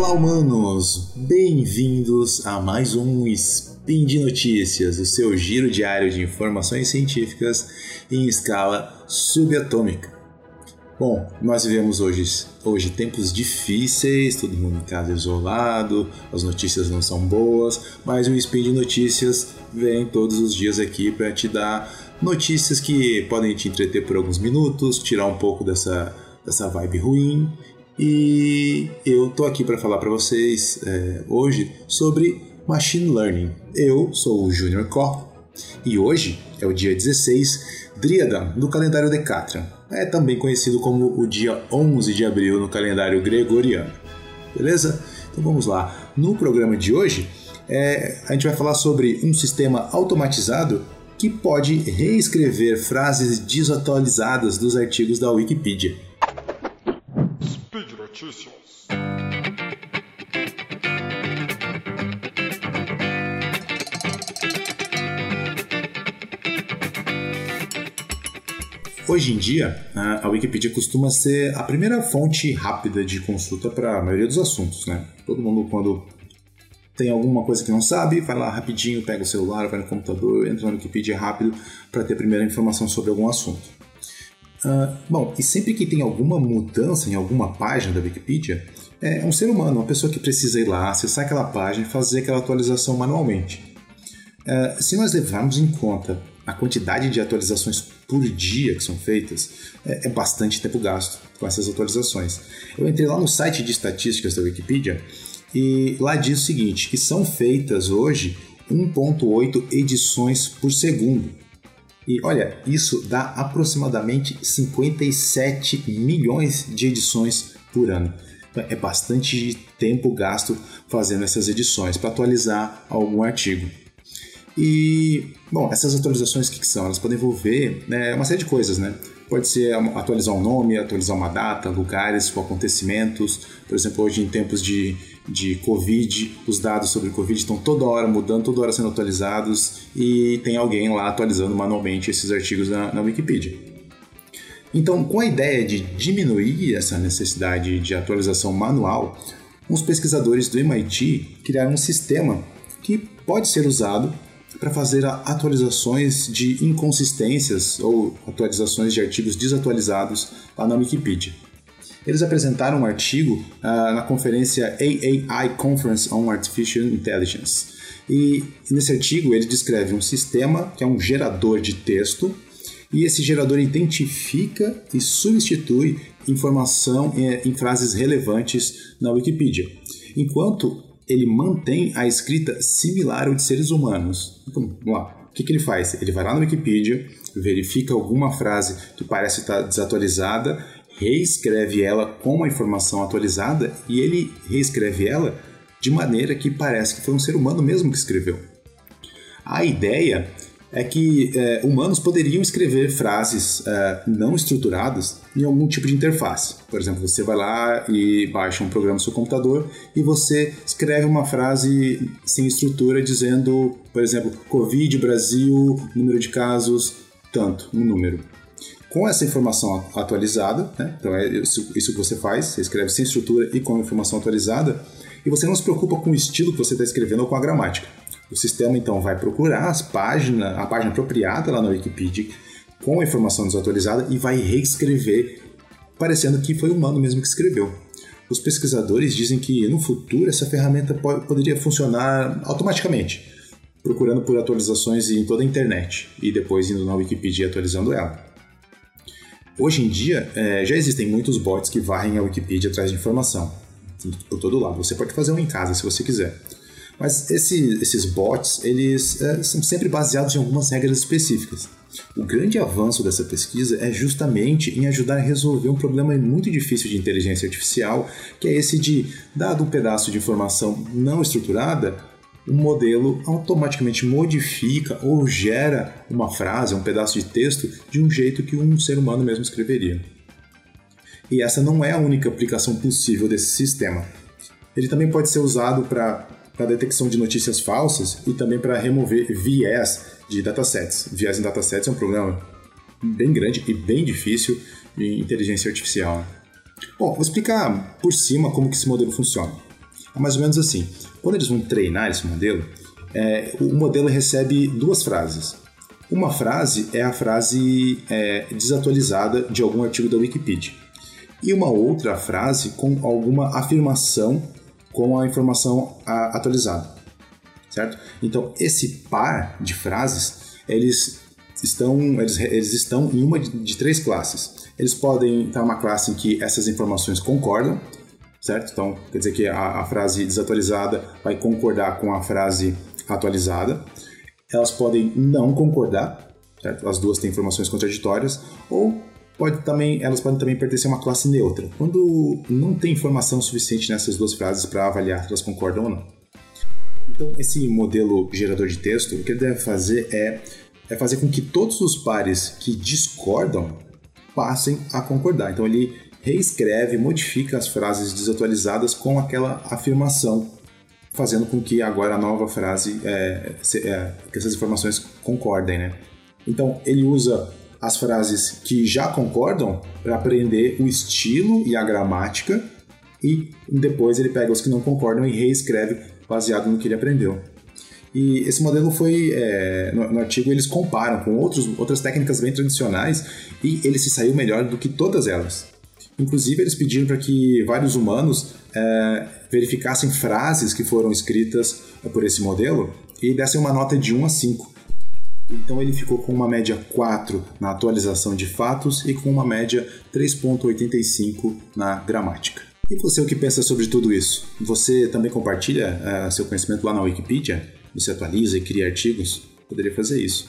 Olá, humanos! Bem-vindos a mais um Spin de Notícias, o seu giro diário de informações científicas em escala subatômica. Bom, nós vivemos hoje, hoje tempos difíceis, todo mundo em casa isolado, as notícias não são boas, mas o Spin de Notícias vem todos os dias aqui para te dar notícias que podem te entreter por alguns minutos, tirar um pouco dessa, dessa vibe ruim e eu tô aqui para falar para vocês é, hoje sobre Machine Learning. Eu sou o Junior Koch e hoje é o dia 16 Driadan do calendário Decatran. É também conhecido como o dia 11 de abril no calendário gregoriano. Beleza? Então vamos lá. No programa de hoje, é, a gente vai falar sobre um sistema automatizado que pode reescrever frases desatualizadas dos artigos da Wikipedia. Notícias. Hoje em dia, a Wikipedia costuma ser a primeira fonte rápida de consulta para a maioria dos assuntos, né? Todo mundo, quando tem alguma coisa que não sabe, vai lá rapidinho, pega o celular, vai no computador, entra na Wikipedia rápido para ter a primeira informação sobre algum assunto. Uh, bom, e sempre que tem alguma mudança em alguma página da Wikipedia, é um ser humano, uma pessoa que precisa ir lá, acessar aquela página e fazer aquela atualização manualmente. Uh, se nós levarmos em conta a quantidade de atualizações por dia que são feitas, é, é bastante tempo gasto com essas atualizações. Eu entrei lá no site de estatísticas da Wikipedia e lá diz o seguinte, que são feitas hoje 1.8 edições por segundo. E olha, isso dá aproximadamente 57 milhões de edições por ano. Então, é bastante tempo gasto fazendo essas edições para atualizar algum artigo. E, bom, essas atualizações que, que são? Elas podem envolver né, uma série de coisas, né? Pode ser atualizar um nome, atualizar uma data, lugares ou acontecimentos. Por exemplo, hoje em tempos de, de Covid, os dados sobre Covid estão toda hora mudando, toda hora sendo atualizados e tem alguém lá atualizando manualmente esses artigos na, na Wikipedia. Então, com a ideia de diminuir essa necessidade de atualização manual, uns pesquisadores do MIT criaram um sistema que pode ser usado para fazer atualizações de inconsistências ou atualizações de artigos desatualizados lá na Wikipedia. Eles apresentaram um artigo uh, na conferência AAI Conference on Artificial Intelligence. E nesse artigo ele descreve um sistema que é um gerador de texto e esse gerador identifica e substitui informação em, em frases relevantes na Wikipedia. Enquanto ele mantém a escrita similar ao de seres humanos. Então, vamos lá. O que, que ele faz? Ele vai lá no Wikipedia, verifica alguma frase que parece estar desatualizada, reescreve ela com a informação atualizada e ele reescreve ela de maneira que parece que foi um ser humano mesmo que escreveu. A ideia é que é, humanos poderiam escrever frases é, não estruturadas em algum tipo de interface. Por exemplo, você vai lá e baixa um programa no seu computador e você escreve uma frase sem estrutura dizendo, por exemplo, Covid Brasil, número de casos, tanto, um número. Com essa informação atualizada, né? então é isso, isso que você faz, você escreve sem estrutura e com a informação atualizada, e você não se preocupa com o estilo que você está escrevendo ou com a gramática. O sistema então vai procurar as páginas, a página apropriada lá na Wikipedia com a informação desatualizada e vai reescrever, parecendo que foi o humano mesmo que escreveu. Os pesquisadores dizem que no futuro essa ferramenta pode, poderia funcionar automaticamente, procurando por atualizações em toda a internet e depois indo na Wikipedia atualizando ela. Hoje em dia, é, já existem muitos bots que varrem a Wikipedia atrás de informação, por todo lado. Você pode fazer um em casa se você quiser. Mas esse, esses bots, eles é, são sempre baseados em algumas regras específicas. O grande avanço dessa pesquisa é justamente em ajudar a resolver um problema muito difícil de inteligência artificial, que é esse de, dado um pedaço de informação não estruturada, um modelo automaticamente modifica ou gera uma frase, um pedaço de texto, de um jeito que um ser humano mesmo escreveria. E essa não é a única aplicação possível desse sistema. Ele também pode ser usado para para detecção de notícias falsas e também para remover viés de datasets. Viés em datasets é um problema bem grande e bem difícil em inteligência artificial. Bom, vou explicar por cima como que esse modelo funciona. É mais ou menos assim. Quando eles vão treinar esse modelo, é, o modelo recebe duas frases. Uma frase é a frase é, desatualizada de algum artigo da Wikipedia. E uma outra frase com alguma afirmação com a informação atualizada. Certo? Então, esse par de frases, eles estão, eles, eles estão em uma de, de três classes. Eles podem estar uma classe em que essas informações concordam, certo? Então, quer dizer que a, a frase desatualizada vai concordar com a frase atualizada. Elas podem não concordar, certo? As duas têm informações contraditórias, ou pode também, elas podem também pertencer a uma classe neutra, quando não tem informação suficiente nessas duas frases para avaliar se elas concordam ou não. Então, esse modelo gerador de texto, o que ele deve fazer é, é fazer com que todos os pares que discordam passem a concordar. Então, ele reescreve, modifica as frases desatualizadas com aquela afirmação fazendo com que agora a nova frase, é, é, que essas informações concordem, né? Então, ele usa as frases que já concordam para aprender o estilo e a gramática e depois ele pega os que não concordam e reescreve baseado no que ele aprendeu. E esse modelo foi, é, no, no, artigo eles comparam com outros, outras técnicas bem tradicionais e ele se saiu melhor do que todas elas. Inclusive, eles pediram para que vários humanos é, verificassem frases que foram escritas por esse modelo e dessem uma nota de 1 a 5. Então ele ficou com uma média 4 na atualização de fatos e com uma média 3.85 na gramática. E você o que pensa sobre tudo isso? Você também compartilha uh, seu conhecimento lá na Wikipedia? Você atualiza e cria artigos? Poderia fazer isso.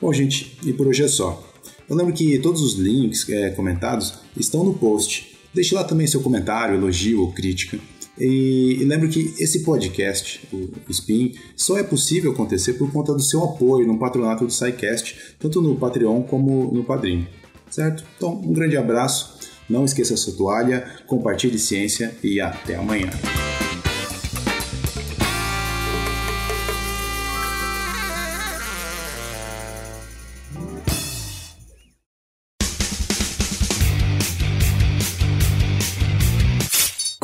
Bom, gente, e por hoje é só. Eu lembro que todos os links é, comentados estão no post. Deixe lá também seu comentário, elogio ou crítica. E, e lembro que esse podcast, o Spin, só é possível acontecer por conta do seu apoio no patronato do SciCast, tanto no Patreon como no Padrim. Certo? Então, um grande abraço, não esqueça sua toalha, compartilhe ciência e até amanhã.